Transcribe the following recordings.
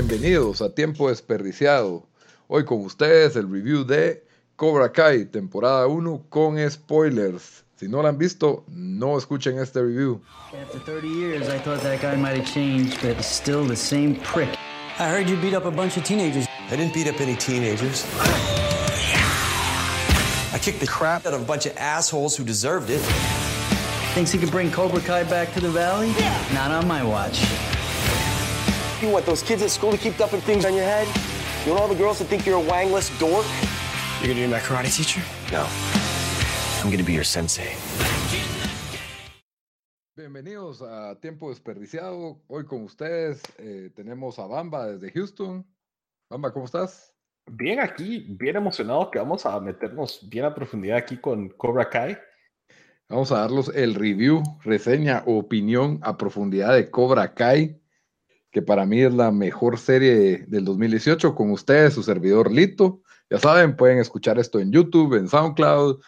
Bienvenidos a Tiempo Desperdiciado. Hoy con ustedes el review de Cobra Kai, temporada 1 con spoilers. Si no lo han visto, no escuchen este review. After 30 years, I thought that guy might have changed, but he's still the same prick. I heard you beat up a bunch of teenagers. I didn't beat up any teenagers. I kicked the crap out of a bunch of assholes who deserved it. Thinks he could bring Cobra Kai back to the valley? Not on my watch. You want those kids at school to keep dumping things on your head? You want all the girls to think you're a wangless dork? You're gonna be my karate teacher? No. I'm gonna be your sensei. Bienvenidos a Tiempo Desperdiciado. Hoy con ustedes eh, tenemos a Bamba desde Houston. Bamba, ¿cómo estás? Bien aquí, bien emocionado que vamos a meternos bien a profundidad aquí con Cobra Kai. Vamos a darlos el review, reseña, opinión a profundidad de Cobra Kai, que para mí es la mejor serie del 2018. Con ustedes, su servidor Lito. Ya saben, pueden escuchar esto en YouTube, en SoundCloud.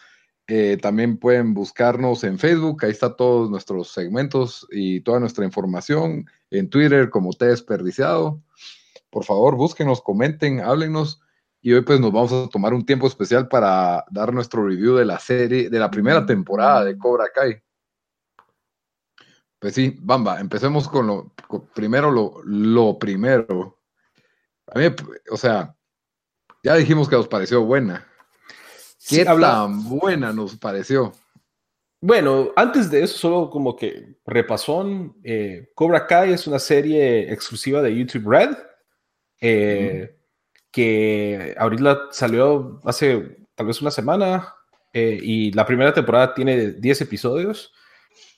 eh, también pueden buscarnos en Facebook. Ahí está todos nuestros segmentos y toda nuestra información. En Twitter como T Desperdiciado. Por favor, búsquenos, comenten, háblenos. Y hoy pues nos vamos a tomar un tiempo especial para dar nuestro review de la serie, de la primera temporada de Cobra Kai. Pues sí, Bamba, empecemos con lo con- primero lo, lo primero. A mí, o sea, ya dijimos que nos pareció buena. ¿Qué Sí, habla- tan buena nos pareció? Bueno, antes de eso, solo como que repasón, eh, Cobra Kai es una serie exclusiva de YouTube Red, eh, que ahorita salió hace tal vez una semana, eh, y la primera temporada tiene 10 episodios,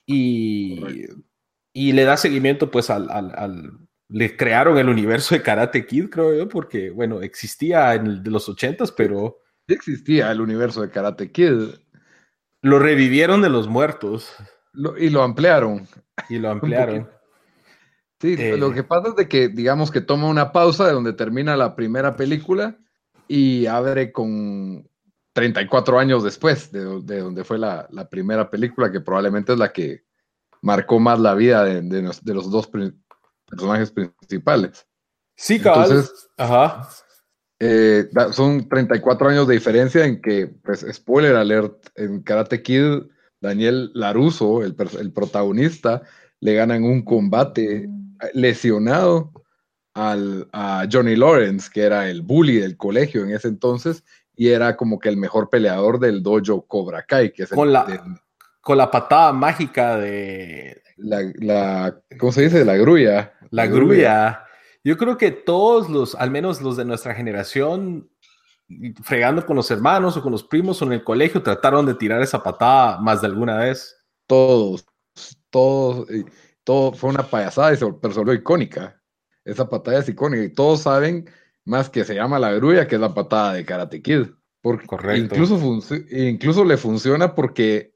y, Correcto. y le da seguimiento pues al, al- al- Le crearon el universo de Karate Kid, creo yo, porque, bueno, existía en el de los 80s, pero Sí existía el universo de Karate Kid lo revivieron de los muertos lo- y lo ampliaron. y lo ampliaron. Sí, Eh. lo que pasa es de que, digamos que toma una pausa de donde termina la primera película y abre con 34 años después de, do- de donde fue la, la primera película, que probablemente es la que marcó más la vida de, de nos- de los dos pri- personajes principales. Sí, cabal. Entonces- Ajá. Eh, son 34 años de diferencia en que, pues, spoiler alert, en Karate Kid, Daniel Laruso, el, protagonista, le gana en un combate eh, lesionado al, a Johnny Lawrence, que era el bully del colegio en ese entonces, y era como que el mejor peleador del dojo Cobra Kai, que es el, Con la- Con la patada mágica de la, la- ¿cómo se dice? La grulla. la grulla. Yo creo que todos los, al menos los de nuestra generación, fregando con los hermanos o con los primos o en el colegio, trataron de tirar esa patada más de alguna vez. todos, todos, todo fue una payasada, y se- pero se volvió icónica. Esa patada es icónica y todos saben más que se llama la grulla, que es la patada de Karate Kid. Porque Correcto. Incluso, incluso le funciona porque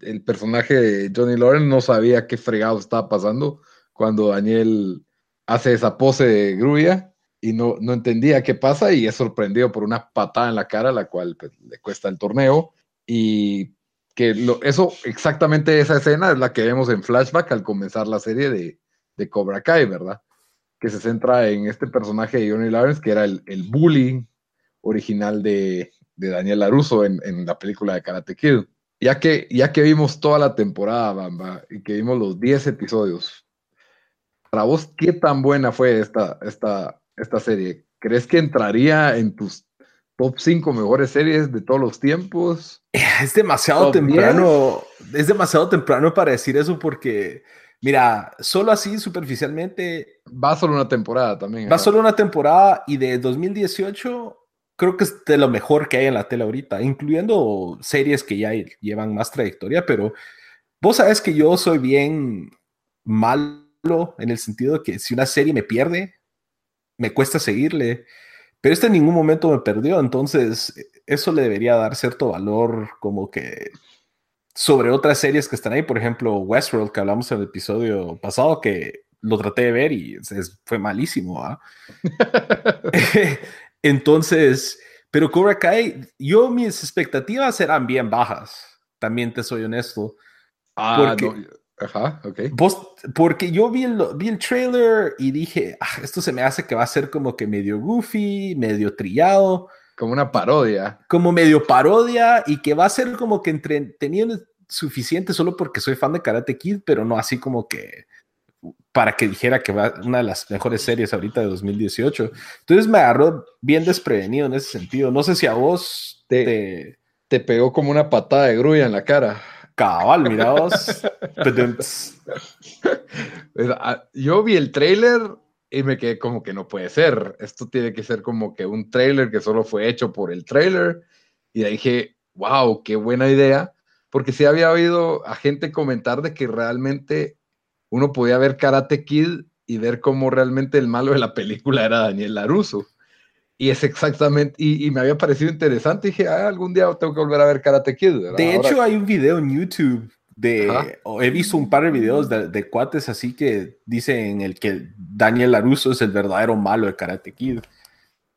el personaje de Johnny Lawrence no sabía qué fregado estaba pasando cuando Daniel hace esa pose de grulla y no, no entendía qué pasa y es sorprendido por una patada en la cara, la cual pues, le cuesta el torneo. Y que lo- eso, exactamente esa escena es la que vemos en flashback al comenzar la serie de, de Cobra Kai, ¿verdad? Que se centra en este personaje de Johnny Lawrence, que era el, el bully original de, de Daniel LaRusso en, en la película de Karate Kid. Ya que, ya que vimos toda la temporada, Bamba, y que vimos los 10 episodios, para vos, ¿qué tan buena fue esta, esta, esta serie? ¿Crees que entraría en tus top 5 mejores series de todos los tiempos? Es demasiado Top temprano. Es demasiado temprano para decir eso porque, mira, solo así superficialmente Va solo una temporada también. va ¿verdad? solo una temporada y de 2018 creo que es de lo mejor que hay en la tele ahorita, incluyendo series que ya llevan más trayectoria, pero vos sabes que yo soy bien malo en el sentido de que si una serie me pierde, me cuesta seguirle, pero este en ningún momento me perdió, entonces eso le debería dar cierto valor como que sobre otras series que están ahí, por ejemplo Westworld, que hablamos en el episodio pasado, que lo traté de ver y fue malísimo. ¿ah? Entonces, pero Cobra Kai, yo mis expectativas eran bien bajas, también te soy honesto. Ah, porque, Ajá, ok. porque yo vi el, vi el trailer y dije, ah, esto se me hace que va a ser como que medio goofy, medio trillado. Como una parodia. Como medio parodia y que va a ser como que entretenido suficiente solo porque soy fan de Karate Kid, pero no así como que para que dijera que va una de las mejores series ahorita de 2018. Entonces me agarró bien desprevenido en ese sentido. No sé si a vos te, te, pegó como una patada de grulla en la cara. Cabal, mira vos. Ah, yo vi el trailer y me quedé como que no puede ser. Esto tiene que ser como que un trailer que solo fue hecho por el trailer. Y dije, wow, qué buena idea. Porque sí había oído a gente comentar de que realmente uno podía ver Karate Kid y ver cómo realmente el malo de la película era Daniel Laruso. Y es exactamente, y, me había parecido interesante. Dije, ah, algún día tengo que volver a ver Karate Kid. De hecho, hay un video en YouTube de, he visto un par de videos de, cuates así que dicen el que Daniel Laruso es el verdadero malo de Karate Kid.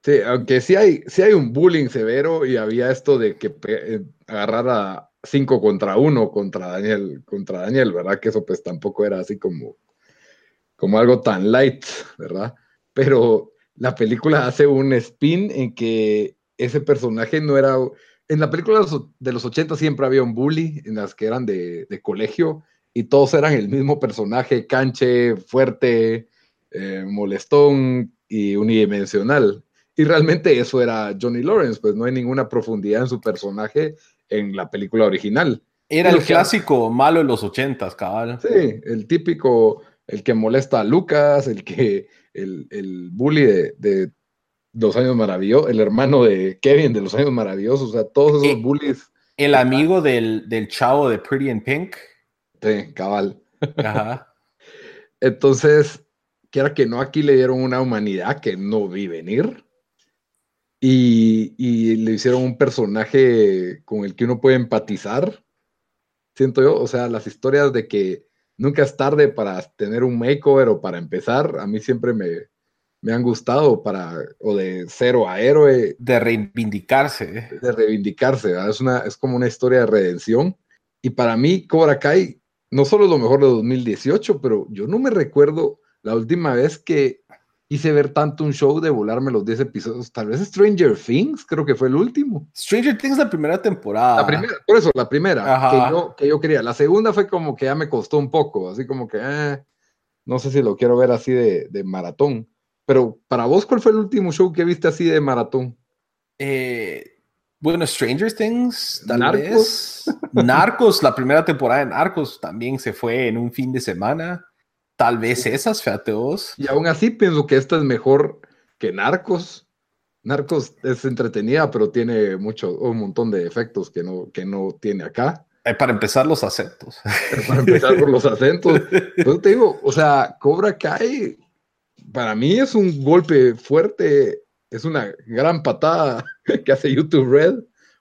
Sí, aunque sí hay, sí hay un bullying severo y había esto de que eh, agarrar a, 5 contra 1 contra Daniel, contra Daniel, ¿verdad? Que eso pues tampoco era así como, como algo tan light, ¿verdad? Pero la película hace un spin en que ese personaje no era... En la película de los 80 siempre había un bully en las que eran de, colegio y todos eran el mismo personaje, canche, fuerte, eh, molestón y unidimensional. Y realmente eso era Johnny Lawrence, pues no hay ninguna profundidad en su personaje en la película original. Era el clásico malo de los ochentas, cabal. Sí, el típico, el que molesta a Lucas, el que, el, el bully de, los años maravillosos, el hermano de Kevin de los años maravillosos, o sea, todos esos eh, bullies. El amigo del, del chavo de Pretty in Pink. Sí, cabal. Ajá. Entonces, quiera que no, aquí le dieron una humanidad que no vi venir. Y, le hicieron un personaje con el que uno puede empatizar, siento yo, o sea, las historias de que nunca es tarde para tener un makeover o para empezar, a mí siempre me, me han gustado para, o de cero a héroe. De reivindicarse. De reivindicarse, Es, una, es como una historia de redención. Y para mí, Cobra Kai, no solo es lo mejor de 2018, pero yo no me recuerdo la última vez que hice ver tanto un show de volarme los 10 episodios. Tal vez Stranger Things, creo que fue el último. Stranger Things la primera temporada. La primera, por eso, la primera que yo, que yo, quería. La segunda fue como que ya me costó un poco, así como que, eh, no sé si lo quiero ver así de, de, maratón. Pero para vos, ¿cuál fue el último show que viste así de maratón? Eh, bueno, Stranger Things, Narcos. Narcos, la primera temporada de Narcos también se fue en un fin de semana. Tal vez esas, fíjate Y aún así pienso que esta es mejor que Narcos. Narcos es entretenida, pero tiene mucho, un montón de efectos que no, que no tiene acá. Eh, para empezar, los acentos. para empezar por los acentos. Te digo, o sea, Cobra Kai, para mí es un golpe fuerte, es una gran patada que hace YouTube Red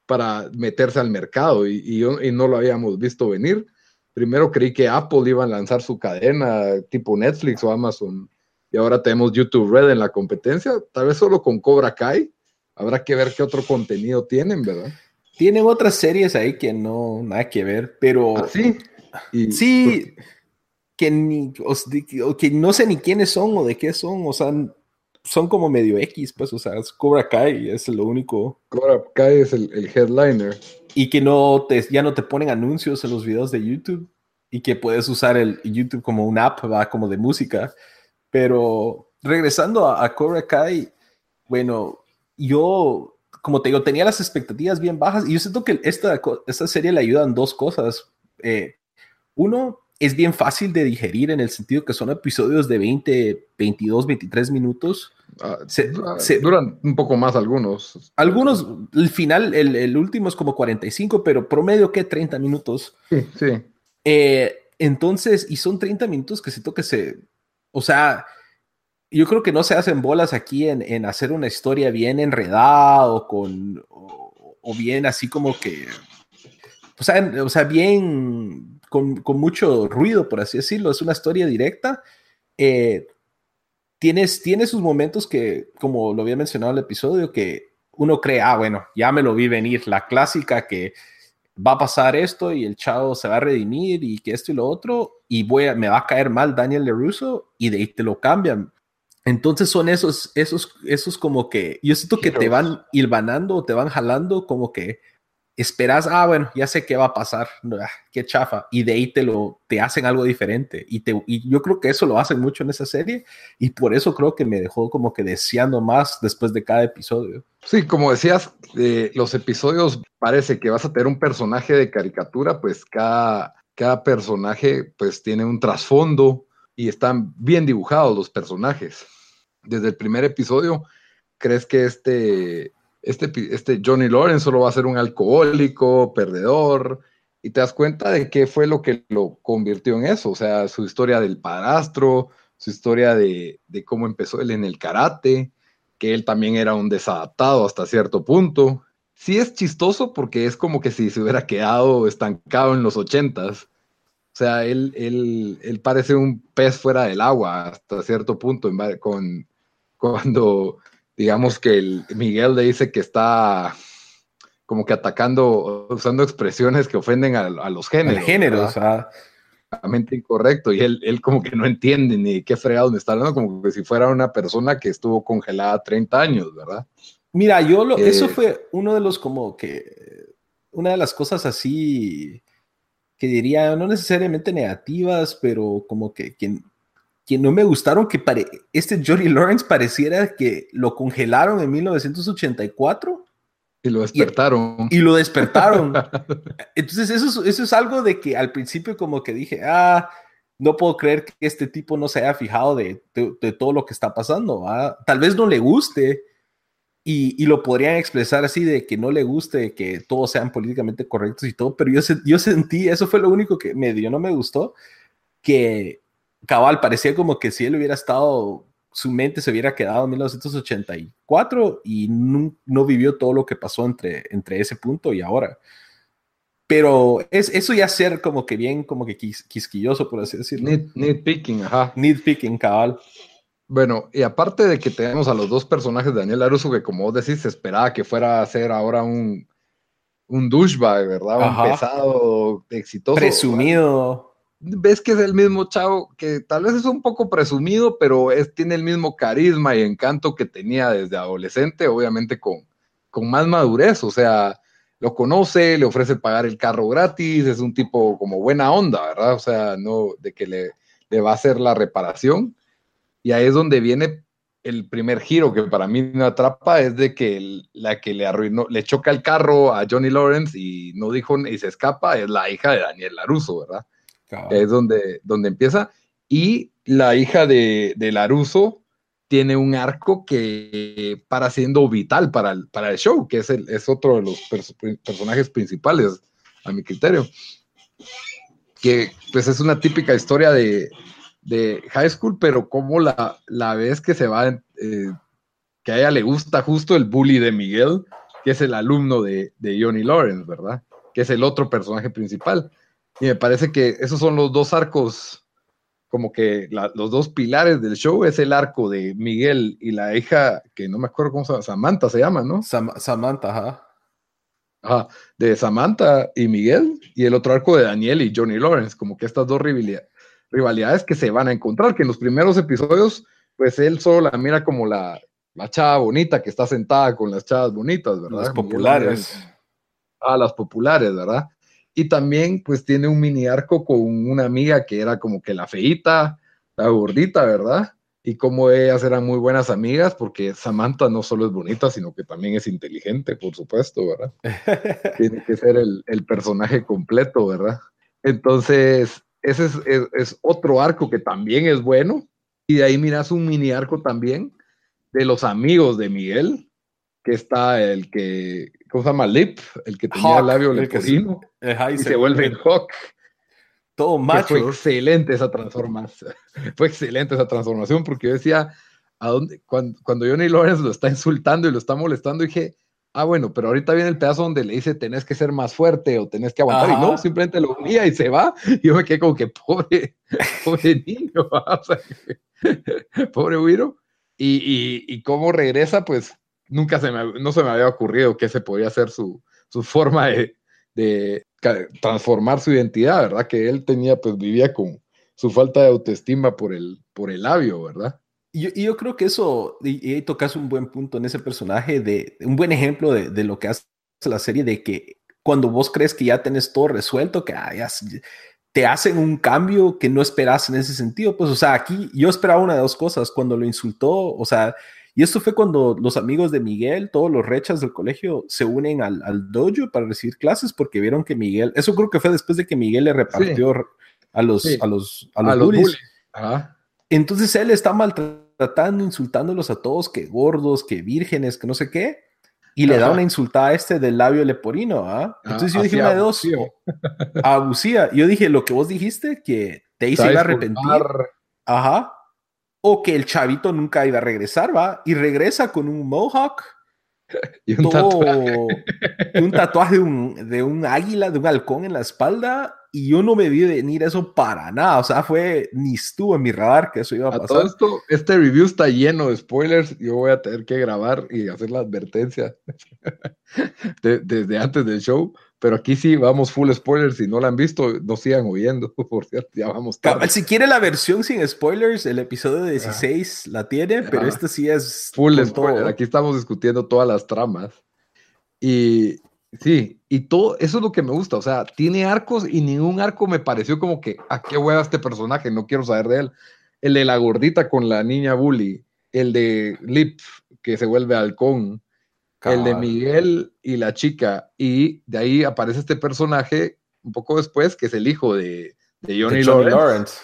para meterse al mercado y, y no lo habíamos visto venir primero creí que Apple iba a lanzar su cadena tipo Netflix o Amazon y ahora tenemos YouTube Red en la competencia, tal vez solo con Cobra Kai. Habrá que ver qué otro contenido tienen, ¿verdad? Tienen otras series ahí que no, nada que ver, pero... ¿Ah, sí? sí, que, ni, que no sé ni quiénes son o de qué son, o sea, son como medio X, pues, o sea, es Cobra Kai es lo único. Cobra Kai es el, el headliner y que no te, ya no te ponen anuncios en los videos de YouTube y que puedes usar el YouTube como una app, va como de música. Pero regresando a, Cobra Kai, bueno, yo, como te digo, tenía las expectativas bien bajas y yo siento que esta, esta serie le ayudan dos cosas. Eh, uno, es bien fácil de digerir en el sentido que son episodios de 20, 22, 23 minutos. Ah, se, duran un poco más algunos. Algunos, el final, el, el, último es como 45, pero promedio que 30 minutos. Sí, sí. Eh, entonces, y son 30 minutos que siento que se, o sea, yo creo que no se hacen bolas aquí en, en hacer una historia bien enredada o con, o, bien así como que, o sea, o sea bien con, con, mucho ruido, por así decirlo. Es una historia directa. Eh, tienes, tiene sus momentos que, como lo había mencionado en el episodio, que uno cree, ah, bueno, ya me lo vi venir. La clásica que va a pasar esto y el chavo se va a redimir y que esto y lo otro y voy a, me va a caer mal Daniel LeRusso y de ahí te lo cambian. Entonces son esos, esos, esos como que, yo siento que te van hilvanando o te van jalando como que esperas, ah, bueno, ya sé qué va a pasar, ah, qué chafa, y de ahí te lo, te hacen algo diferente, y, te, y yo creo que eso lo hacen mucho en esa serie, y por eso creo que me dejó como que deseando más después de cada episodio. Sí, como decías, eh, los episodios parece que vas a tener un personaje de caricatura, pues cada, cada personaje pues tiene un trasfondo y están bien dibujados los personajes. Desde el primer episodio, crees que este este, este Johnny Lawrence solo va a ser un alcohólico, perdedor, y te das cuenta de qué fue lo que lo convirtió en eso, o sea, su historia del padrastro, su historia de, cómo empezó él en el karate, que él también era un desadaptado hasta cierto punto. Sí es chistoso porque es como que si se hubiera quedado estancado en los ochentas. O sea, él, él, él parece un pez fuera del agua hasta cierto punto con, cuando digamos que el Miguel le dice que está como que atacando, usando expresiones que ofenden a, los géneros. El género, o sea. incorrecto, y él, él como que no entiende ni qué fregado me está hablando, como que si fuera una persona que estuvo congelada 30 años, ¿verdad? Mira, yo lo, eso eh, fue uno de los como que, una de las cosas así que diría, no necesariamente negativas, pero como que quien, que no me gustaron que este Johnny Lawrence pareciera que lo congelaron en 1984. Y lo despertaron. Y, lo despertaron. Entonces eso, eso es algo de que al principio como que dije, ah, no puedo creer que este tipo no se haya fijado de, de, todo lo que está pasando. Tal vez no le guste y, y, lo podrían expresar así de que no le guste que todos sean políticamente correctos y todo, pero yo, yo sentí, eso fue lo único que me dio, no me gustó, que cabal, parecía como que si él hubiera estado, su mente se hubiera quedado en 1984 y no, no vivió todo lo que pasó entre, entre ese punto y ahora. Pero es, eso ya ser como que bien, como que quisquilloso, por así decirlo. Need, picking, ajá. Need picking, cabal. Bueno, y aparte de que tenemos a los dos personajes de Daniel Aruso, que como vos decís, se esperaba que fuera a ser ahora un, un douchebag, ¿verdad? Un pesado, exitoso. Presumido ves que es el mismo chavo que tal vez es un poco presumido, pero es, tiene el mismo carisma y encanto que tenía desde adolescente, obviamente con, con más madurez, o sea, lo conoce, le ofrece pagar el carro gratis, es un tipo como buena onda, ¿verdad? O sea, no de que le, le va a hacer la reparación. Y ahí es donde viene el primer giro que para mí me atrapa, es de que la que le arruinó, le choca el carro a Johnny Lawrence y no dijo y se escapa, es la hija de Daniel Laruso, ¿verdad? Es donde, donde empieza. Y la hija de, de Laruso tiene un arco que para siendo vital para el, para el show, que es, el, es otro de los personajes principales, a mi criterio. Que pues es una típica historia de, de high school, pero como la, la vez que se va, eh, que a ella le gusta justo el bully de Miguel, que es el alumno de, de Johnny Lawrence, ¿verdad? Que es el otro personaje principal. Y me parece que esos son los dos arcos, como que los dos pilares del show es el arco de Miguel y la hija, que no me acuerdo cómo se llama, Samantha se llama, ¿no? Samantha, ajá. Ajá, de Samantha y Miguel, y el otro arco de Daniel y Johnny Lawrence, como que estas dos rivalidades que se van a encontrar, que en los primeros episodios, pues él solo la mira como la, la chava bonita que está sentada con las chavas bonitas, ¿verdad? Las populares. Ah, las populares, ¿verdad? Y también pues tiene un mini arco con una amiga que era como que la feita, la gordita, ¿verdad? Y como ellas eran muy buenas amigas, porque Samantha no solo es bonita, sino que también es inteligente, por supuesto, ¿verdad? tiene que ser el, el personaje completo, ¿verdad? Entonces, ese es, otro arco que también es bueno. Y de ahí miras un mini arco también de los amigos de Miguel, que está el que, ¿cómo se llama? Lip, el que tenía el labio leporino, y se, vuelve en Hawk. Todo macho. Fue excelente esa transformación. fue excelente esa transformación porque yo decía, ¿a dónde? Cuando, cuando Johnny Lawrence lo está insultando y lo está molestando, dije, ah, bueno, pero ahorita viene el pedazo donde le dice tenés que ser más fuerte o tenés que aguantar, y no, simplemente lo unía y se va. Y yo me quedé como que pobre, pobre niño, pobre Wiro. Y, y, y, cómo regresa, pues nunca se me, no se me había ocurrido que ese podía ser su, su forma de, de transformar su identidad, ¿verdad? Que él tenía, pues vivía con su falta de autoestima por el, por el labio, ¿verdad? Y yo, creo que eso, y, tocas un buen punto en ese personaje, de un buen ejemplo de, de, lo que hace la serie, de que cuando vos crees que ya tenés todo resuelto, que ah, te hacen un cambio que no esperas en ese sentido. Pues, o sea, aquí yo esperaba una de dos cosas. Cuando lo insultó, o sea, y esto fue cuando los amigos de Miguel, todos los rechas del colegio, se unen al, al dojo para recibir clases porque vieron que Miguel, eso creo que fue después de que Miguel le repartió a los, a los, a los, bullies. Entonces él está maltratando, insultándolos a todos, que gordos, que vírgenes, que no sé qué, y le da una insultada a este del labio leporino, ¿ah? Entonces yo dije una de dos, abusía. Yo dije lo que vos dijiste, que te hice ir a arrepentir. Ajá. O que el chavito nunca iba a regresar, ¿va? Y regresa con un mohawk. Y un tatuaje. Un tatuaje de un, de un águila, de un halcón en la espalda y yo no me vi venir eso para nada. O sea, fue ni estuvo en mi radar que eso iba a pasar. todo esto, este review está lleno de spoilers. Yo voy a tener que grabar y hacer la advertencia desde antes del show. Pero aquí sí vamos full spoilers. Si no la han visto, no sigan oyendo. Por cierto, ya vamos tarde. Si quiere la versión sin spoilers, el episodio 16 la tiene, pero este sí es full spoiler. Aquí estamos discutiendo todas las tramas. Y, Sí, y todo, eso es lo que me gusta, o sea, tiene arcos y ningún arco me pareció como que, ¿a qué hueva este personaje? No quiero saber de él. El de la gordita con la niña bully, el de Lip, que se vuelve halcón, el de Miguel y la chica, y de ahí aparece este personaje un poco después, que es el hijo de, Johnny, Lawrence,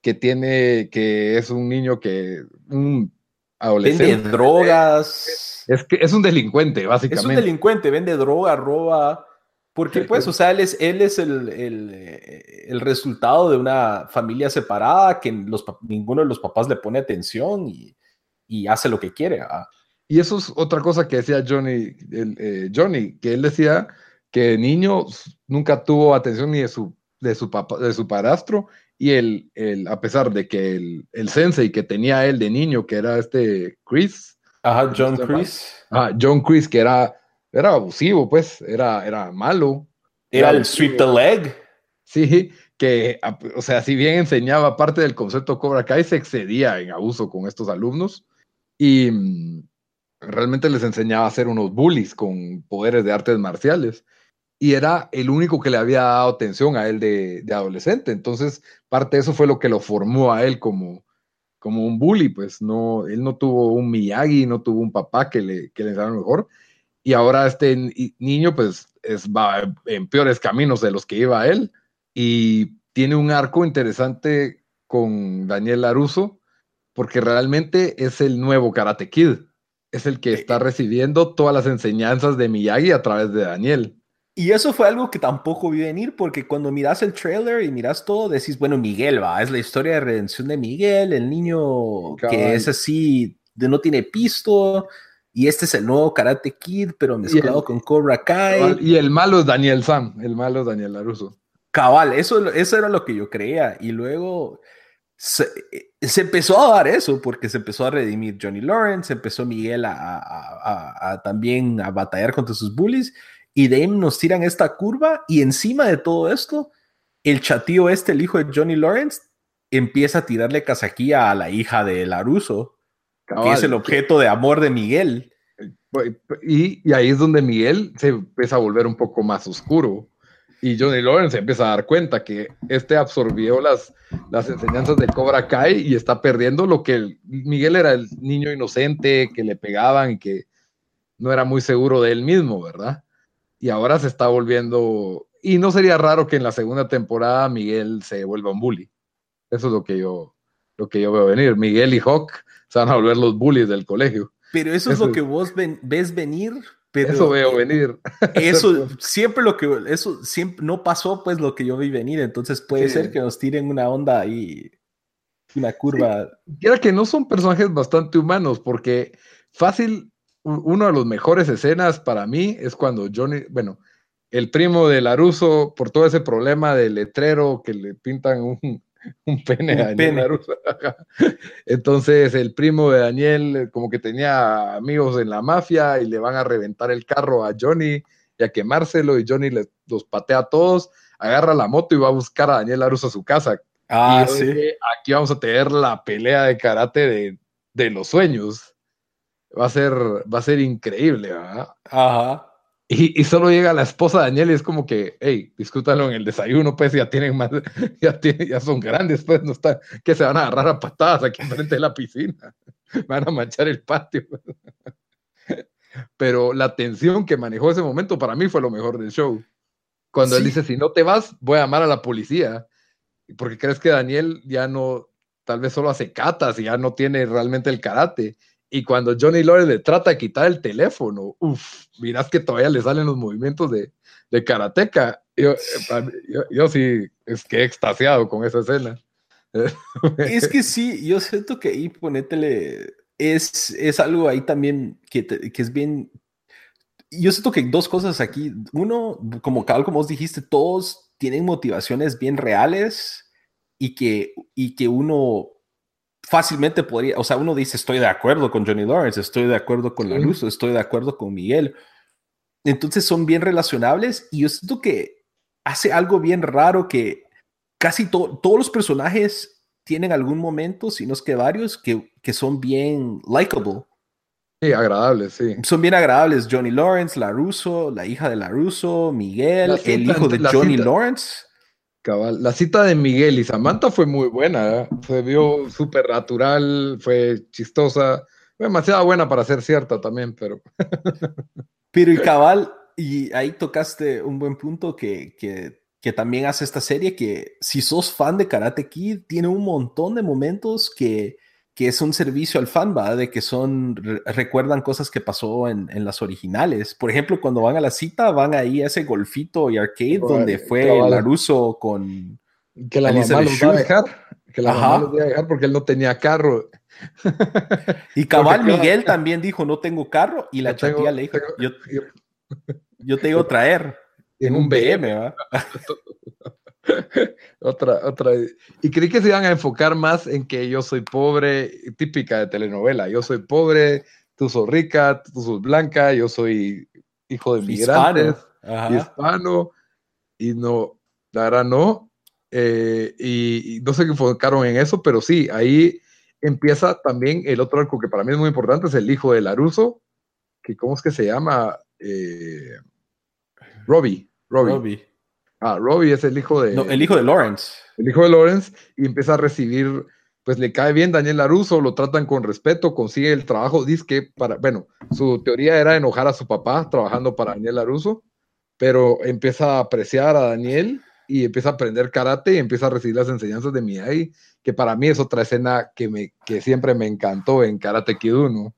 que tiene, que es un niño que, un adolescente. Vende drogas es que es un delincuente, básicamente. Es un delincuente, vende droga, roba. Porque, pues, o sea, él es, él es el, el, resultado de una familia separada que los, ninguno de los papás le pone atención y, y hace lo que quiere. Y eso es otra cosa que decía Johnny, eh, Johnny, que él decía que niño nunca tuvo atención ni de su, de su, papá, de su padrastro y el, el, a pesar de que el, el sensei que tenía él de niño, que era este Chris, Ajá, John Chris. Ah, John Chris, que era, era abusivo, pues, era, era malo. Era, el sweep the leg. Sí, que, o sea, si bien enseñaba parte del concepto Cobra Kai, se excedía en abuso con estos alumnos y mm, realmente les enseñaba a ser unos bullies con poderes de artes marciales. Y era el único que le había dado atención a él de, adolescente. Entonces, parte de eso fue lo que lo formó a él como, como un bully, pues no, él no tuvo un Miyagi, no tuvo un papá que le, que le enseñara mejor. Y ahora este niño, pues, es, va en peores caminos de los que iba él. Y tiene un arco interesante con Daniel Laruso, porque realmente es el nuevo Karate Kid. Es el que está recibiendo todas las enseñanzas de Miyagi a través de Daniel. Y eso fue algo que tampoco vi venir, porque cuando miras el trailer y miras todo, decís, bueno, Miguel va, es la historia de redención de Miguel, el niño que es así, de no tiene pisto, y este es el nuevo Karate Kid, pero mezclado con Cobra Kai. y el malo es Daniel Sam, el malo es Daniel Laruso. Cabal, eso, eso era lo que yo creía, y luego se, empezó a dar eso, porque se empezó a redimir Johnny Lawrence, empezó Miguel a también a batallar contra sus bullies, y de ahí nos tiran esta curva y encima de todo esto, el chatío este, el hijo de Johnny Lawrence, empieza a tirarle casaquilla a la hija de Laruso, que es el objeto de amor de Miguel. Y, y, ahí es donde Miguel se empieza a volver un poco más oscuro. Y Johnny Lawrence empieza a dar cuenta que este absorbió las, las enseñanzas de Cobra Kai y está perdiendo lo que Miguel era el niño inocente que le pegaban y que no era muy seguro de él mismo, ¿verdad? y ahora se está volviendo y no sería raro que en la segunda temporada Miguel se vuelva un bully. Eso es lo que yo, lo que yo veo venir. Miguel y Hawk se van a volver los bullies del colegio. Pero eso, es lo que vos ves venir. Pero eso veo venir. Eso siempre lo que eso siempre no pasó pues lo que yo vi venir, entonces puede ser que nos tiren una onda ahí una curva. Sí. que no son personajes bastante humanos porque fácil una de las mejores escenas para mí es cuando Johnny, bueno, el primo de Laruso, por todo ese problema del letrero que le pintan un, un pene a Daniel Entonces el primo de Daniel eh, como que tenía amigos en la mafia y le van a reventar el carro a Johnny y a quemárselo y Johnny les, los patea a todos, agarra la moto y va a buscar a Daniel Laruso a su casa. Ah, sí. aquí vamos a tener la pelea de karate de, de los sueños. Va a ser, va a ser increíble, ¿verdad? Ajá. Y, solo llega la esposa de Daniel y es como que, hey, discútalo en el desayuno, pues ya tienen más, ya, ya son grandes, pues no están, que se van a agarrar a patadas aquí enfrente de la piscina, van a manchar el patio. Pero la tensión que manejó ese momento para mí fue lo mejor del show. Cuando él dice, si no te vas, voy a llamar a la policía, porque crees que Daniel ya no, tal vez solo hace catas y ya no tiene realmente el karate. Y cuando Johnny Lawrence le trata de quitar el teléfono, uff, mirás que todavía le salen los movimientos de, de karateca. Yo, yo, sí, es que he extasiado con esa escena. Es que sí, yo siento que ahí ponétele, es, es algo ahí también que, que es bien, yo siento que dos cosas aquí. Uno, como Carl, como vos dijiste, todos tienen motivaciones bien reales y que, y que uno fácilmente podría, o sea, uno dice, estoy de acuerdo con Johnny Lawrence, estoy de acuerdo con Laruso, estoy de acuerdo con Miguel. Entonces son bien relacionables y yo siento que hace algo bien raro que casi todos los personajes tienen algún momento, si no es que varios, que, que son bien likable. Sí, agradables, sí. Son bien agradables. Johnny Lawrence, LaRusso, la hija de LaRusso, Miguel, el hijo de Johnny Lawrence. La cita de Miguel y Samantha fue muy buena, ¿eh? se vio súper natural, fue chistosa, fue demasiado buena para ser cierta también, pero... pero y cabal, y ahí tocaste un buen punto que, que, que, también hace esta serie, que si sos fan de Karate Kid, tiene un montón de momentos que que es un servicio al fan, ¿va? De que son, recuerdan cosas que pasó en, en, las originales. Por ejemplo, cuando van a la cita, van ahí a ese golfito y arcade donde fue Laruso con... Que la mamá los va a dejar, que la mamá los va a dejar porque él no tenía carro. Y cabal Miguel también dijo, no tengo carro, y la chatía le dijo, yo, yo, te digo traer en un BM, ¿va? otra, otra. Y creí que se iban a enfocar más en que yo soy pobre, típica de telenovela. Yo soy pobre, tú sos rica, tú sos blanca, yo soy hijo de migrantes, hispano, y no, la verdad no. Eh, y, no sé qué enfocaron en eso, pero sí, ahí empieza también el otro arco que para mí es muy importante, es el hijo de Laruso, que ¿cómo es que se llama? Eh, Robbie. Robbie. Ah, Robbie es el hijo de. No, el hijo de Lawrence. El hijo de Lawrence y empieza a recibir, pues le cae bien Daniel Laruso, lo tratan con respeto, consigue el trabajo. Dice que para, bueno, su teoría era enojar a su papá trabajando para Daniel Laruso, pero empieza a apreciar a Daniel y empieza a aprender karate y empieza a recibir las enseñanzas de Miyagi, que para mí es otra escena que, me, que siempre me encantó en Karate Kid 1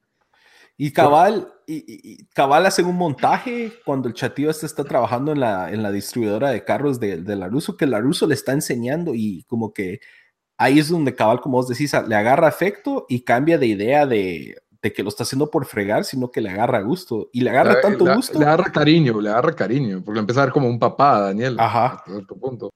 y Cabal, y, Cabal hace un montaje cuando el chatío este está trabajando en la, en la distribuidora de carros de, de Laruso, que Laruso le está enseñando y como que ahí es donde Cabal, como vos decís, le agarra efecto y cambia de idea de, de que lo está haciendo por fregar, sino que le agarra gusto. Y le agarra tanto gusto. Le agarra cariño, le agarra cariño, porque empieza a ver como un papá Daniel. Ajá. punto.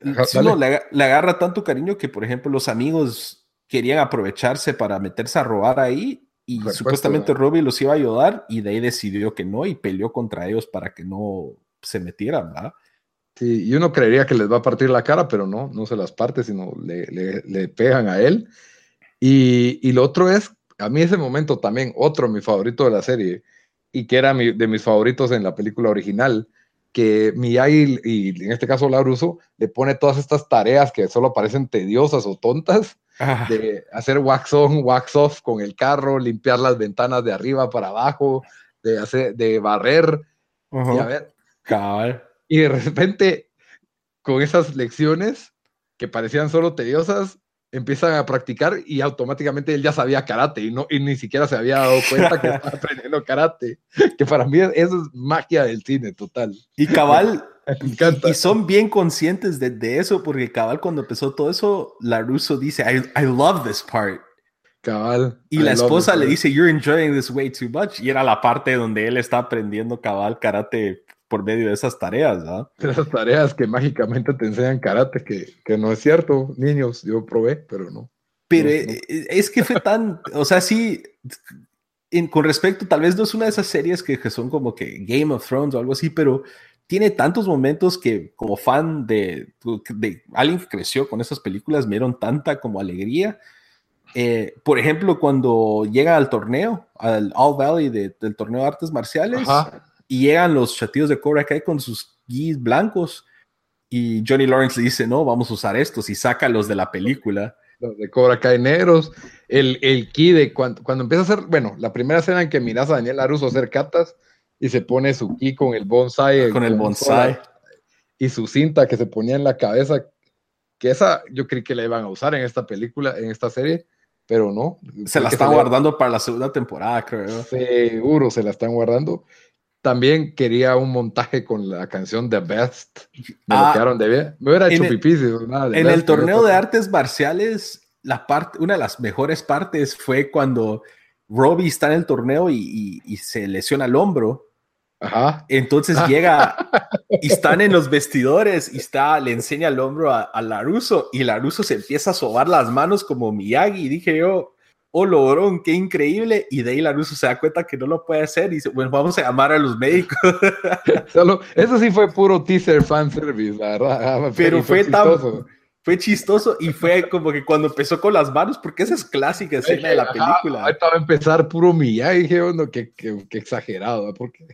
no, le, le, agarra tanto cariño que, por ejemplo, los amigos querían aprovecharse para meterse a robar ahí y supuestamente Robbie los iba a ayudar y de ahí decidió que no y peleó contra ellos para que no se metieran, ¿verdad? Sí, y uno creería que les va a partir la cara, pero no, no se las parte, sino le, le, pegan a él. Y, y, lo otro es, a mí ese momento también, otro mi favorito de la serie, y que era de mis favoritos en la película original, que Miyagi, y en este caso Laruso, le pone todas estas tareas que solo parecen tediosas o tontas, de hacer wax on, wax off con el carro, limpiar las ventanas de arriba para abajo, de hacer, de barrer. Y a ver, Y de repente, con esas lecciones que parecían solo tediosas, empiezan a practicar y automáticamente él ya sabía karate y, no, y ni siquiera se había dado cuenta que estaba aprendiendo karate. Que para mí eso es magia del cine total. Y cabal, Me encanta. y son bien conscientes de, de eso, porque cabal cuando empezó todo eso, LaRusso dice, I, I love this part. Cabal. Y I la esposa le dice, You're enjoying this way too much. Y era la parte donde él está aprendiendo cabal karate por medio de esas tareas, ¿verdad? Esas tareas que mágicamente te enseñan karate, que, que no es cierto, niños, yo probé, pero no. Pero No, eh, eh, es que fue tan, o sea, sí, en- con respecto, tal vez no es una de esas series que, que son como que Game of Thrones o algo así, pero tiene tantos momentos que como fan de, de alguien que creció con esas películas me dieron tanta como alegría. Eh, por ejemplo, cuando llega al torneo, al All Valley de- del torneo de artes marciales, Ajá. Y llegan los chatillos de Cobra Kai con sus guis blancos, y Johnny Lawrence le dice, no, vamos a usar estos, y saca los de la película. Los de Cobra Kai negros. El, el ki de cuando, cuando empieza a hacer, bueno, la primera escena en que miras a Daniel Aruso hacer catas y se pone su ki con el bonsai. Con el bonsai. Y su cinta que se ponía en la cabeza, que esa yo creí que la iban a usar en esta película, en esta serie, pero no. Se la están guardando para la segunda temporada, creo. Seguro se la están guardando. También quería un montaje con la canción The Best. Me Ah, lo quedaron de bien. Me hubiera hecho pipí En el torneo de artes marciales, la parte, una de las mejores partes fue cuando Robbie está en el torneo y, y- y se lesiona el hombro. Ajá. Entonces llega y están en los vestidores y está, le enseña el hombro a, a Laruso y Laruso se empieza a sobar las manos como Miyagi. Y dije yo, oh, logrón, qué increíble. Y de ahí Laruso se da cuenta que no lo puede hacer y dice, bueno, vamos a llamar a los médicos. Solo- eso sí fue puro teaser fan service, la verdad. Ah, Pero fue tan, chistoso. fue chistoso y fue como que cuando empezó con las manos, porque esa es clásica escena de la película. ahorita va a empezar puro Miyagi, dije, oh, no, qué, qué- qué exagerado, ¿eh? porque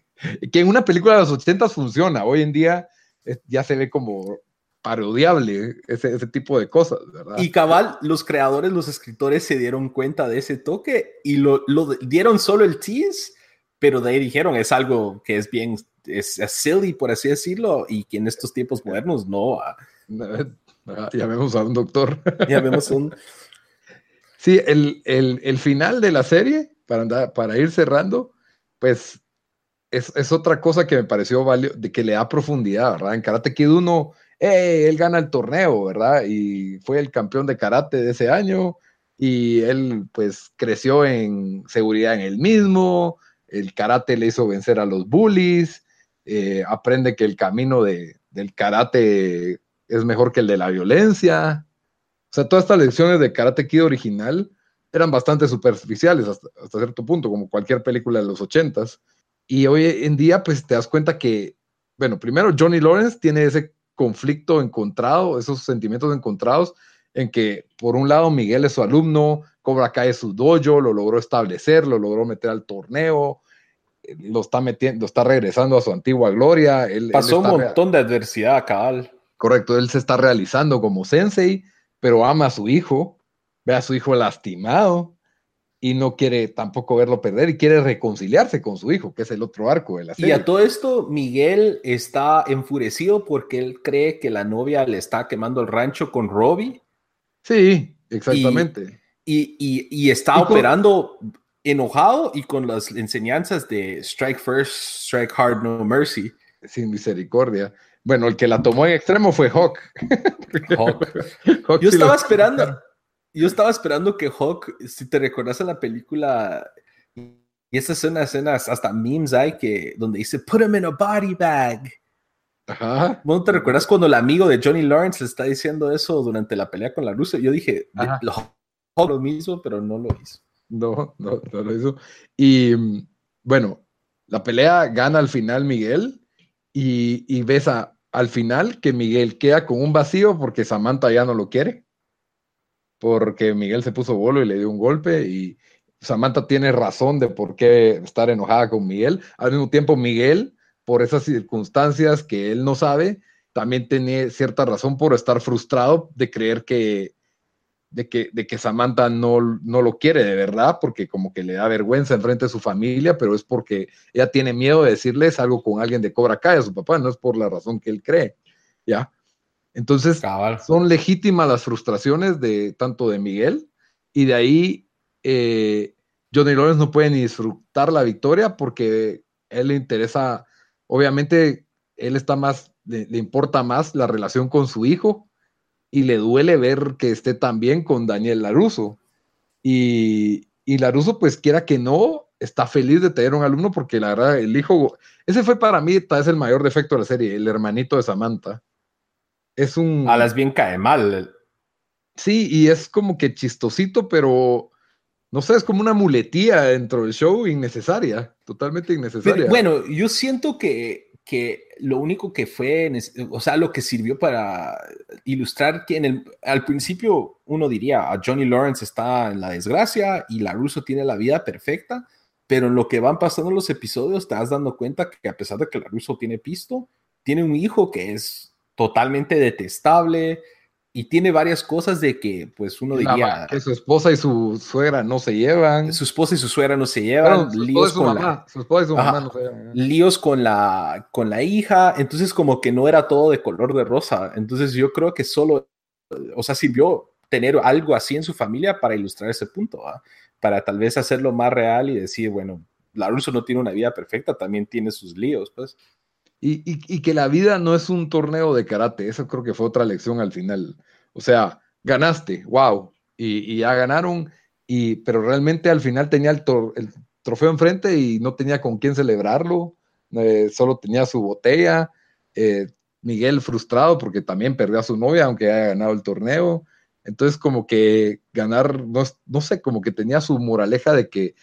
que en una película de los 80 funciona, hoy en día eh, ya se ve como parodiable ese, ese tipo de cosas, ¿verdad? Y cabal, los creadores, los escritores se dieron cuenta de ese toque y lo, lo dieron solo el tease, pero de ahí dijeron es algo que es bien, es, es silly, por así decirlo, y que en estos tiempos modernos no. vemos a un doctor. Ya vemos un... Sí, el, el- el final de la serie, para, andar- para ir cerrando, pues es, es otra cosa que me pareció valio, de que le da profundidad, ¿verdad? En Karate Kid 1, ¡eh! él gana el torneo, ¿verdad? Y fue el campeón de karate de ese año, y él pues creció en seguridad en él mismo, el karate le hizo vencer a los bullies, eh, aprende que el camino de, del karate es mejor que el de la violencia, o sea, todas estas lecciones de Karate Kid original eran bastante superficiales hasta, hasta cierto punto, como cualquier película de los ochentas. Y hoy en día, pues te das cuenta que, bueno, primero Johnny Lawrence tiene ese conflicto encontrado, esos sentimientos encontrados, en que por un lado Miguel es su alumno, Cobra Kai es su dojo, lo logró establecer, lo logró meter al torneo, eh, lo está metiendo, está regresando a su antigua gloria. Él, él Pasó un montón de adversidad, cabal. Correcto, él se está realizando como sensei, pero ama a su hijo, ve a su hijo lastimado y no quiere tampoco verlo perder y quiere reconciliarse con su hijo, que es el otro arco de la Y serie. a todo esto, Miguel está enfurecido porque él cree que la novia le está quemando el rancho con Robbie. Sí, exactamente. y, y- y está Y con- operando enojado y con las enseñanzas de Strike First, Strike Hard, No Mercy. Sin misericordia. Bueno, el que la tomó en extremo fue Hawk. Hawk. Hawk Yo sí lo- estaba esperando, yo estaba esperando que Hawk, si te recuerdas en la película, y esas son las escenas, hasta memes hay que, donde dice, put him in a body bag. Ajá. ¿No te recuerdas cuando el amigo de Johnny Lawrence le está diciendo eso durante la pelea con la rusa? Yo dije, lo, lo mismo, pero no lo hizo. No, no, no lo hizo. Y bueno, la pelea gana al final Miguel y, y ves a- al final que Miguel queda con un vacío porque Samantha ya no lo quiere. Porque Miguel se puso bolo y le dio un golpe y Samantha tiene razón de por qué estar enojada con Miguel. Al mismo tiempo, Miguel, por esas circunstancias que él no sabe, también tiene cierta razón por estar frustrado de creer que de que, de que Samantha no, no lo quiere de verdad, porque como que le da vergüenza enfrente de su familia, pero es porque ella tiene miedo de decirles algo con alguien de Cobra Kai a su papá, no es por la razón que él cree, ¿ya? Entonces, son legítimas las frustraciones de tanto de Miguel, y de ahí eh, Johnny Lawrence no puede ni disfrutar la victoria porque él le interesa, obviamente, él está más, le, le importa más la relación con su hijo, y le duele ver que esté tan bien con Daniel Laruso. Y, y Laruso, pues quiera que no, está feliz de tener un alumno porque la verdad, el hijo, ese fue para mí, tal vez el mayor defecto de la serie, el hermanito de Samantha. Es un... A las bien cae mal. Sí, y es como que chistosito, pero no sé, es como una muletía dentro del show innecesaria, totalmente innecesaria. bueno, yo siento que que lo único que fue, o sea, lo que sirvió para ilustrar que en el, al principio uno diría, a Johnny Lawrence está en la desgracia y la Russo tiene la vida perfecta, pero en lo que van pasando los episodios te vas dando cuenta que a pesar de que la Russo tiene pisto, tiene un hijo que es totalmente detestable, y tiene varias cosas de que, pues uno diría. Que su esposa y su suegra no se llevan. Su esposa y su suegra no se llevan. líos con la, su esposa y su mamá no se llevan. Líos con la, con la hija. Entonces, como que no era todo de color de rosa. Entonces, yo creo que solo, o sea, sirvió tener algo así en su familia para ilustrar ese punto, para tal vez hacerlo más real y decir, bueno, la Russo no tiene una vida perfecta, también tiene sus líos, pues. Y, que la vida no es un torneo de karate, eso creo que fue otra lección al final. O sea, ganaste, wow, y, ya ganaron, y, pero realmente al final tenía el, trofeo enfrente y no tenía con quién celebrarlo, eh, solo tenía su botella. Eh, Miguel frustrado porque también perdió a su novia, aunque haya ganado el torneo. Entonces, como que ganar, no sé, como que tenía su moraleja de que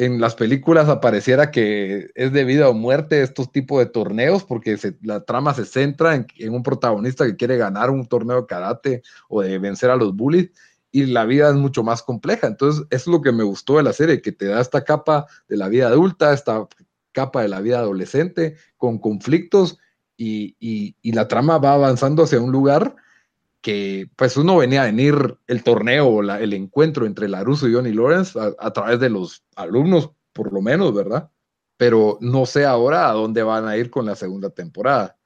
en las películas apareciera que es de vida o muerte estos tipos de torneos, porque la trama se centra en, un protagonista que quiere ganar un torneo de karate o de vencer a los bullies, y la vida es mucho más compleja. Entonces, es lo que me gustó de la serie, que te da esta capa de la vida adulta, esta capa de la vida adolescente, con conflictos, y, y la trama va avanzando hacia un lugar que pues uno venía a venir el torneo o el encuentro entre Laruso y Johnny Lawrence a, través de los alumnos, por lo menos, ¿verdad? Pero no sé ahora a dónde van a ir con la segunda temporada.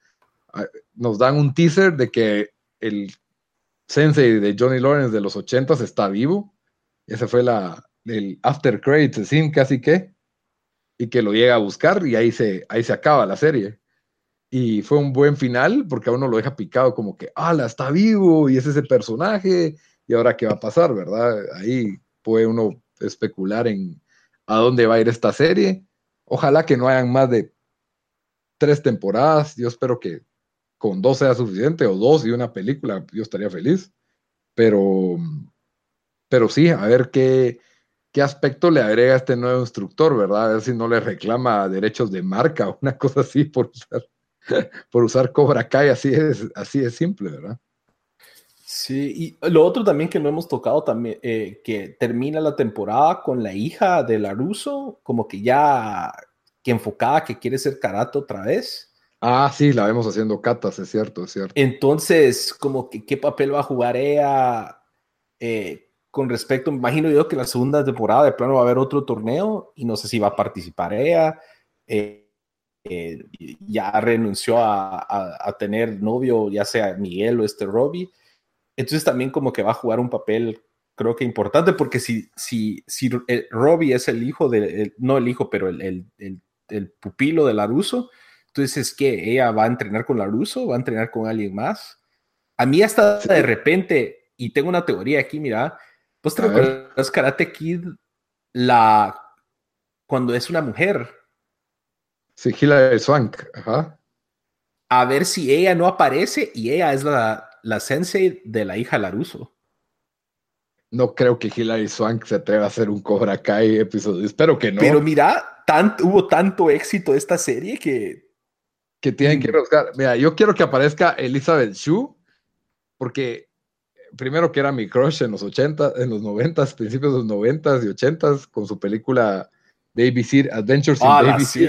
Ah, nos dan un teaser de que el sensei de Johnny Lawrence de los 80 está vivo. Ese fue la, el after credits scene casi que. Y que lo llega a buscar y ahí se, ahí se acaba la serie y fue un buen final porque a uno lo deja picado como que, ala, está vivo y es ese personaje y ahora qué va a pasar, ¿verdad? Ahí puede uno especular en a dónde va a ir esta serie. Ojalá que no hayan más de tres temporadas. Yo espero que con dos sea suficiente o dos y una película, yo estaría feliz. Pero, pero sí, a ver qué, qué aspecto le agrega este nuevo instructor, ¿verdad? A ver si no le reclama derechos de marca o una cosa así por usar por usar Cobra Kai, así es, así es simple, ¿verdad? Sí, y lo otro también que no hemos tocado también, eh, que termina la temporada con la hija de Laruso, como que ya que enfocada que quiere ser karate otra vez. Ah, sí, la vemos haciendo katas, es cierto, es cierto. Entonces, como que qué papel va a jugar ella eh, con respecto, me imagino yo que la segunda temporada de plano va a haber otro torneo y no sé si va a participar ella. Eh, eh, ya renunció a, tener novio, ya sea Miguel o este Robbie. Entonces también como que va a jugar un papel, creo que importante, porque si, si, si eh, Robbie es el hijo de, no el hijo, pero el, el, pupilo de Laruso, entonces es que ella va a entrenar con Laruso, va a entrenar con alguien más. A mí hasta de repente, y tengo una teoría aquí, mira, pues te recuerdas Karate Kid, la, cuando es una mujer, Sí, Hilary Swank, ajá. A ver si ella no aparece y ella es la, la sensei de la hija Laruso. No creo que Hilary Swank se atreva a hacer un Cobra Kai episodio. Espero que no. Pero mira, hubo tanto éxito esta serie que. Que tienen que buscar. Mira, yo quiero que aparezca Elizabeth Shue, porque primero que era mi crush en los 80, en los 90, principios de los 90 y 80 con su película Babysit, Adventures in ah, Sí,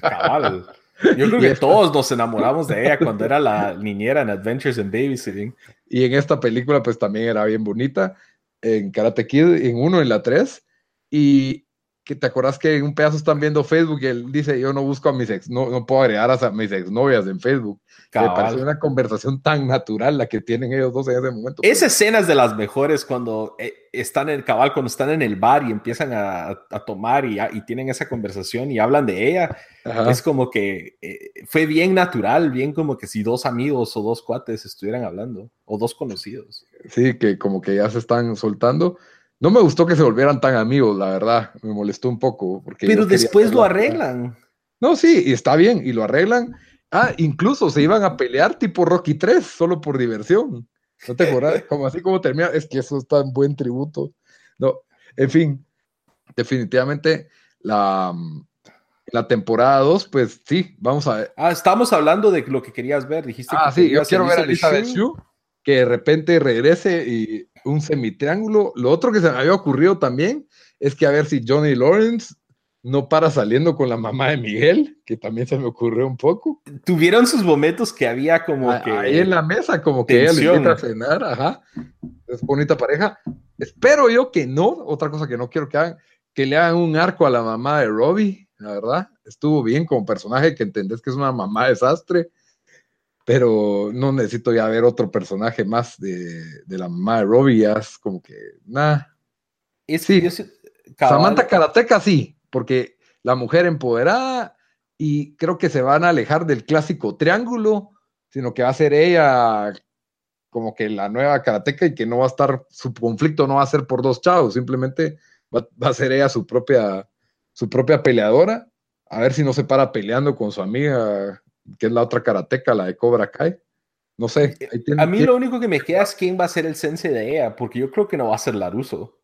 cabal. Yo creo que todos nos enamoramos de ella cuando era la niñera en Adventures in Babysitting. Y en esta película, pues también era bien bonita. En Karate Kid, en uno, en la tres. Y que te acuerdas que en un pedazo están viendo Facebook y él dice, yo no busco a mis ex, no, no puedo agregar a mis exnovias en Facebook. Me parece una conversación tan natural la que tienen ellos dos en ese momento. Esa escena es de las mejores cuando eh, están en el cabal, cuando están en el bar y empiezan a, a tomar y, y, tienen esa conversación y hablan de ella. Ajá. Es como que eh, fue bien natural, bien como que si dos amigos o dos cuates estuvieran hablando, o dos conocidos. Sí, que como que ya se están soltando. No me gustó que se volvieran tan amigos, la verdad. Me molestó un poco. Porque Pero después lo arreglan. No, sí, y está bien, y lo arreglan. Ah, incluso se iban a pelear tipo Rocky 3, solo por diversión. ¿No te acuerdas? Como así como termina. Es que eso está en buen tributo. No, en fin, definitivamente la, la temporada 2, pues sí, vamos a ver. Ah, estamos hablando de lo que querías ver, dijiste. Ah, que sí, yo quiero ver a Elizabeth Shue, que de repente regrese y un semitriángulo. Lo otro que se me había ocurrido también es que a ver si Johnny Lawrence no para saliendo con la mamá de Miguel, que también se me ocurrió un poco. Tuvieron sus momentos que había como que... Ahí en la mesa, como que ella le invita a cenar, ajá. Es bonita pareja. Espero yo que no, otra cosa que no quiero que hagan, que le hagan un arco a la mamá de Robbie, la verdad. Estuvo bien como personaje, que entendés que es una mamá desastre, pero no necesito ya ver otro personaje más de, de la mamá de Robbie, ya es como que, nada. Sí. Samantha Karateka sí, porque la mujer empoderada y creo que se van a alejar del clásico triángulo, sino que va a ser ella como que la nueva karateca y que no va a estar, su conflicto no va a ser por dos chavos, simplemente va, va, a ser ella su propia, su propia peleadora, a ver si no se para peleando con su amiga, que es la otra karateca, la de Cobra Kai. No sé. Tiene, a mí lo único que me queda es quién va a ser el sensei de ella, porque yo creo que no va a ser Laruso.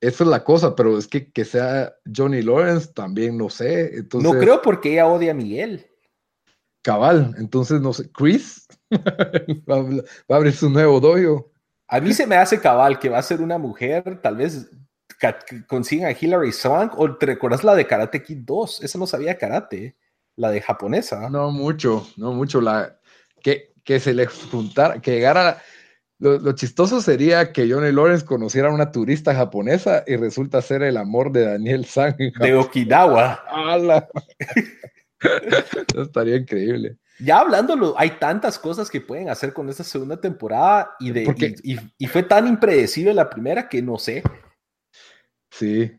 Esa es la cosa, pero es que que sea Johnny Lawrence también no sé. Entonces, no creo porque ella odia a Miguel. Cabal, entonces no sé. Chris va, a abrir su nuevo dojo. A mí se me hace cabal que va a ser una mujer, tal vez consigan a Hilary Swank o te recuerdas la de Karate Kid 2, esa no sabía karate, la de japonesa. No mucho, no mucho, la que, que se le juntara, que llegara lo, lo, chistoso sería que Johnny Lawrence conociera a una turista japonesa y resulta ser el amor de Daniel San. De Okinawa. ¡Hala! estaría increíble. Ya hablándolo, hay tantas cosas que pueden hacer con esta segunda temporada y, de, Porque, y, y, y, fue tan impredecible la primera que no sé. Sí,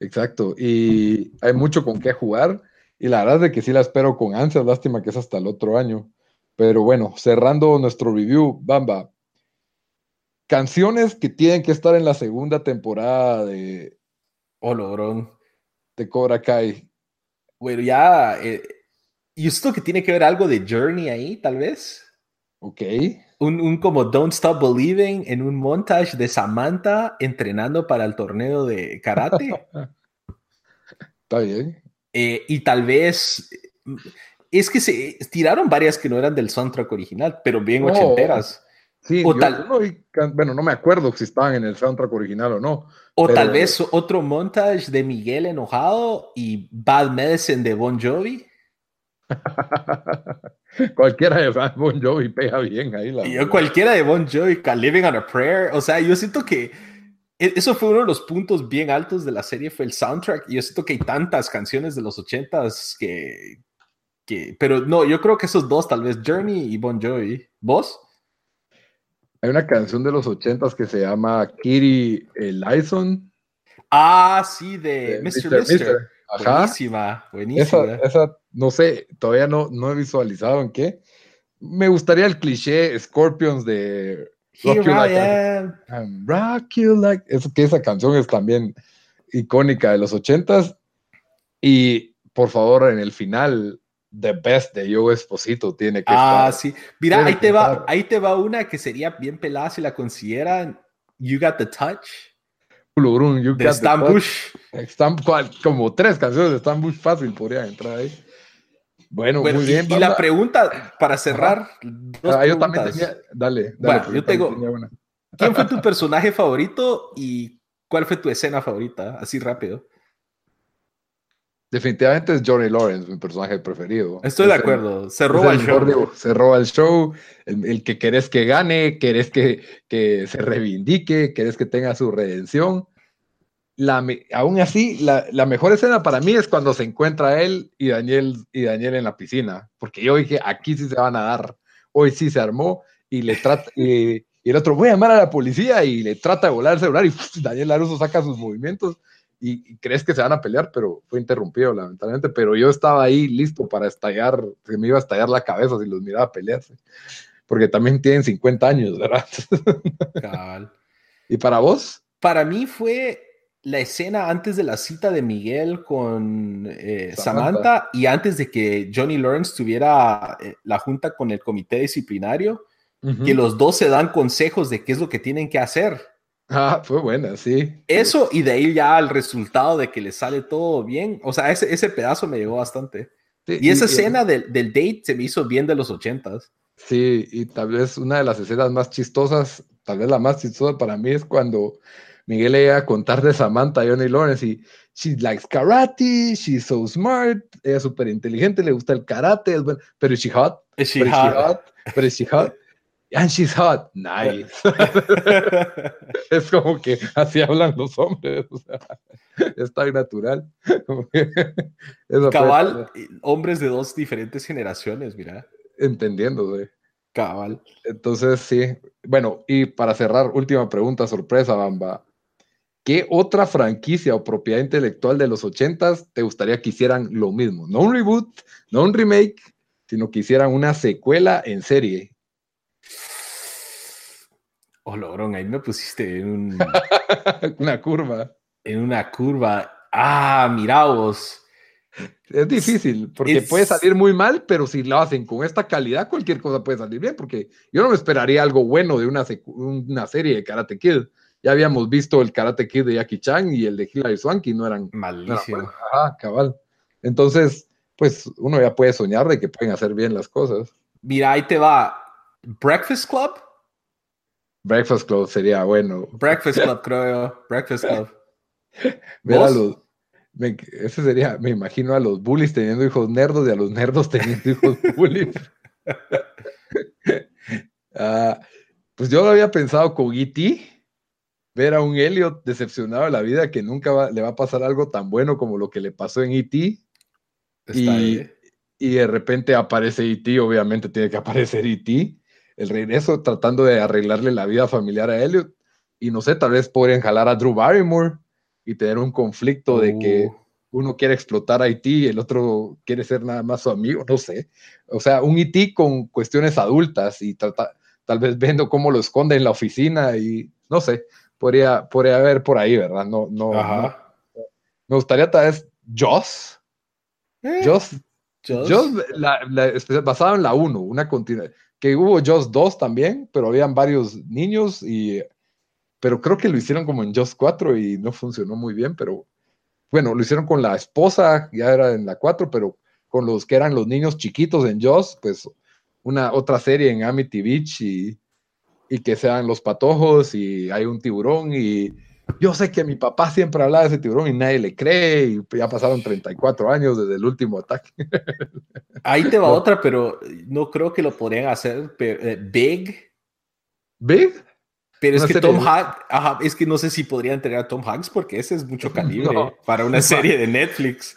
exacto. Y hay mucho con qué jugar. Y la verdad es de que sí la espero con ansias. Lástima que es hasta el otro año. Pero bueno, cerrando nuestro review, Bamba, canciones que tienen que estar en la segunda temporada de Olorón de Cobra Kai. Bueno, ya. Eh, ¿Y esto que tiene que ver algo de Journey ahí, tal vez? Ok. Un, un, como Don't Stop Believing en un montage de Samantha entrenando para el torneo de karate. Está bien. Eh, y tal vez. Es que se tiraron varias que no eran del soundtrack original, pero bien Oh. ochenteras. Sí, O yo tal- no can- bueno, no me acuerdo si estaban en el soundtrack original o no. O Pero- tal vez otro montage de Miguel enojado y Bad Medicine de Bon Jovi. Cualquiera de Bon Jovi pega bien ahí. La Y yo cualquiera de Bon Jovi, Living on a Prayer. O sea, yo siento que eso fue uno de los puntos bien altos de la serie, fue el soundtrack. Y yo siento que hay tantas canciones de los ochentas que, que... Pero no, yo creo que esos dos, tal vez Journey y Bon Jovi. ¿Vos? Hay una canción de los ochentas que se llama Kitty Ellison. Ah, sí, de, de Mr. Mr. Mister. Ajá. Buenísima, buenísima. Esa, esa, no sé, todavía no, no he visualizado en qué. Me gustaría el cliché Scorpions de Rock You I Like am. I'm rock you like. Es que esa canción es también icónica de los ochentas. Y por favor, en el final, The Best de Joe Esposito tiene que Ah, estar. sí. Mira, ahí te, va, ahí te va una que sería bien pelada si la consideran. You Got the Touch You de Got the Stan Touch. Cual- como tres canciones de Stan Bush fácil podrían entrar ahí. Bueno, Bueno, muy y- bien. y, la pregunta para cerrar. dos Ah, yo también preguntas. tenía. Dale, dale. Bueno, yo tengo- tenía. ¿Quién fue tu personaje favorito y cuál fue tu escena favorita? Así rápido. Definitivamente es Johnny Lawrence, mi personaje preferido. Estoy de acuerdo. se roba el, show. se roba el show. El, que querés que gane, querés que, que se reivindique, querés que tenga su redención. La, aún así, la, la, mejor escena para mí es cuando se encuentra él y Daniel, y Daniel en la piscina. Porque yo dije, aquí sí se van a dar. Hoy sí se armó y le trata. y, el otro, voy a llamar a la policía y le trata de volar el celular y Daniel Laruso saca sus movimientos y, crees que se van a pelear, pero fue interrumpido lamentablemente, pero yo estaba ahí listo para estallar, se me iba a estallar la cabeza si los miraba pelearse, porque también tienen 50 años, ¿verdad? ¿Y para vos? Para mí fue la escena antes de la cita de Miguel con eh, Samantha. y antes de que Johnny Lawrence tuviera eh, la junta con el comité disciplinario, que los dos se dan consejos de qué es lo que tienen que hacer. Ah, fue buena, sí. Eso y de ahí ya el resultado de que le sale todo bien. O sea, ese, ese pedazo me llegó bastante. y, esa escena del, del, date se me hizo bien de los ochentas. Sí, y tal vez una de las escenas más chistosas, tal vez la más chistosa para mí es cuando Miguel le iba a contar de Samantha Johnny Lawrence y she likes karate, she's so smart, ella es súper inteligente, le gusta el karate, es bueno, pero she hot. Is she hot? Pero she hot. And she's hot. Nice. es como que así hablan los hombres. O sea, es tan natural. Cabal, hombres de dos diferentes generaciones, mira. Entendiendo, güey. Cabal. Entonces, sí. Bueno, y para cerrar, última pregunta, sorpresa, Bamba. ¿Qué otra franquicia o propiedad intelectual de los ochentas te gustaría que hicieran lo mismo? No un reboot, no un remake, sino que hicieran una secuela en serie Oh, logrón, ahí me pusiste en una curva. En una curva. Ah, mira vos. Es difícil, porque puede salir muy mal, pero si lo hacen con esta calidad, cualquier cosa puede salir bien, porque yo no me esperaría algo bueno de una, una serie de Karate Kid. Ya habíamos visto el Karate Kid de Jackie Chan y el de Hilary Swanky, no eran... Malísimo. Ajá, cabal. Entonces, pues uno ya puede soñar de que pueden hacer bien las cosas. Mira, ahí te va. Breakfast Club Breakfast Club sería bueno. Breakfast Club, creo Breakfast Club. Ver a los. Me, ese sería, me imagino a los bullies teniendo hijos nerdos y a los nerdos teniendo hijos bullies. Ah, pues yo lo había pensado con E.T. Ver a un Elliot decepcionado de la vida que nunca le va a pasar algo tan bueno como lo que le pasó en E.T. Y, y de repente aparece E.T. Obviamente tiene que aparecer E.T el regreso tratando de arreglarle la vida familiar a Elliot. Y no sé, tal vez podrían jalar a Drew Barrymore y tener un conflicto de que uh. uno quiere explotar a Haití y el otro quiere ser nada más su amigo, no sé. O sea, un Haití con cuestiones adultas y tal vez viendo cómo lo esconde en la oficina y no sé, podría, podría haber por ahí, ¿verdad? No, no, Me gustaría tal vez Joss. Eh. Joss. Joss, basado en la 1, una continuidad que hubo Just 2 también, pero habían varios niños y pero creo que lo hicieron como en Just 4 y no funcionó muy bien, pero bueno, lo hicieron con la esposa, ya era en la 4, pero con los que eran los niños chiquitos en Just, pues una otra serie en Amity Beach y, y que sean los patojos y hay un tiburón y yo sé que mi papá siempre hablaba de ese tiburón y nadie le cree y ya pasaron 34 años desde el último ataque. Ahí te va otra, pero no creo que lo podrían hacer eh, Big. ¿Big? Pero es que Tom Hanks, es que no sé si podrían tener a Tom Hanks porque ese es mucho calibre para una serie de Netflix.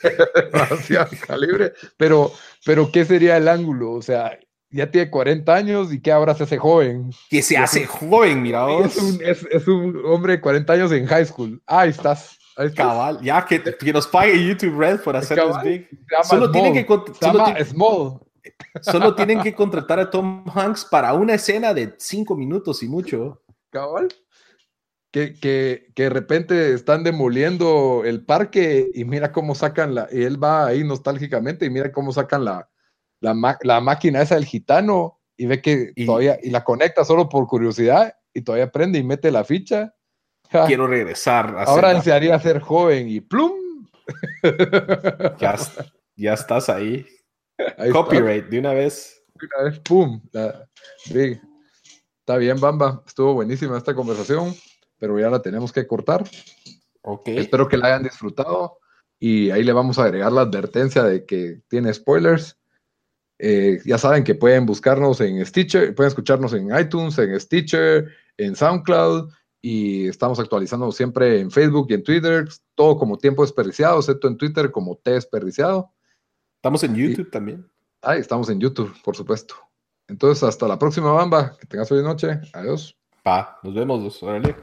calibre, pero, pero ¿qué sería el ángulo? O sea, ya tiene 40 años y que ahora se hace joven. Que se hace joven, mira Es un, es, un, hombre de 40 años en high school. ahí estás. Ahí Cabal, ya que, que, nos pague YouTube Red por hacernos big. Solo tienen, que, solo, solo tienen que contratar a Tom Hanks para una escena de 5 minutos y mucho. Cabal. Que, que, que, de repente están demoliendo el parque y mira cómo sacan la. Y él va ahí nostálgicamente y mira cómo sacan la, la, máquina esa del gitano y ve que todavía, y la conecta solo por curiosidad y todavía prende y mete la ficha. Quiero regresar. Ahora él se haría ser joven y plum. Ya, ya estás ahí. Copyright de una vez. De una vez, pum. Está bien, Bamba. Estuvo buenísima esta conversación, pero ya la tenemos que cortar. Espero que la hayan disfrutado. y ahí le vamos a agregar la advertencia de que tiene spoilers. Eh, ya saben que pueden buscarnos en Stitcher, pueden escucharnos en iTunes, en Stitcher, en SoundCloud y estamos actualizando siempre en Facebook y en Twitter, todo como tiempo desperdiciado, excepto en Twitter como T desperdiciado. Estamos en YouTube también. Ah, estamos en YouTube, por supuesto. Entonces, hasta la próxima, Bamba. Que tengas buena noche. Adiós. Pa, nos vemos. Órale.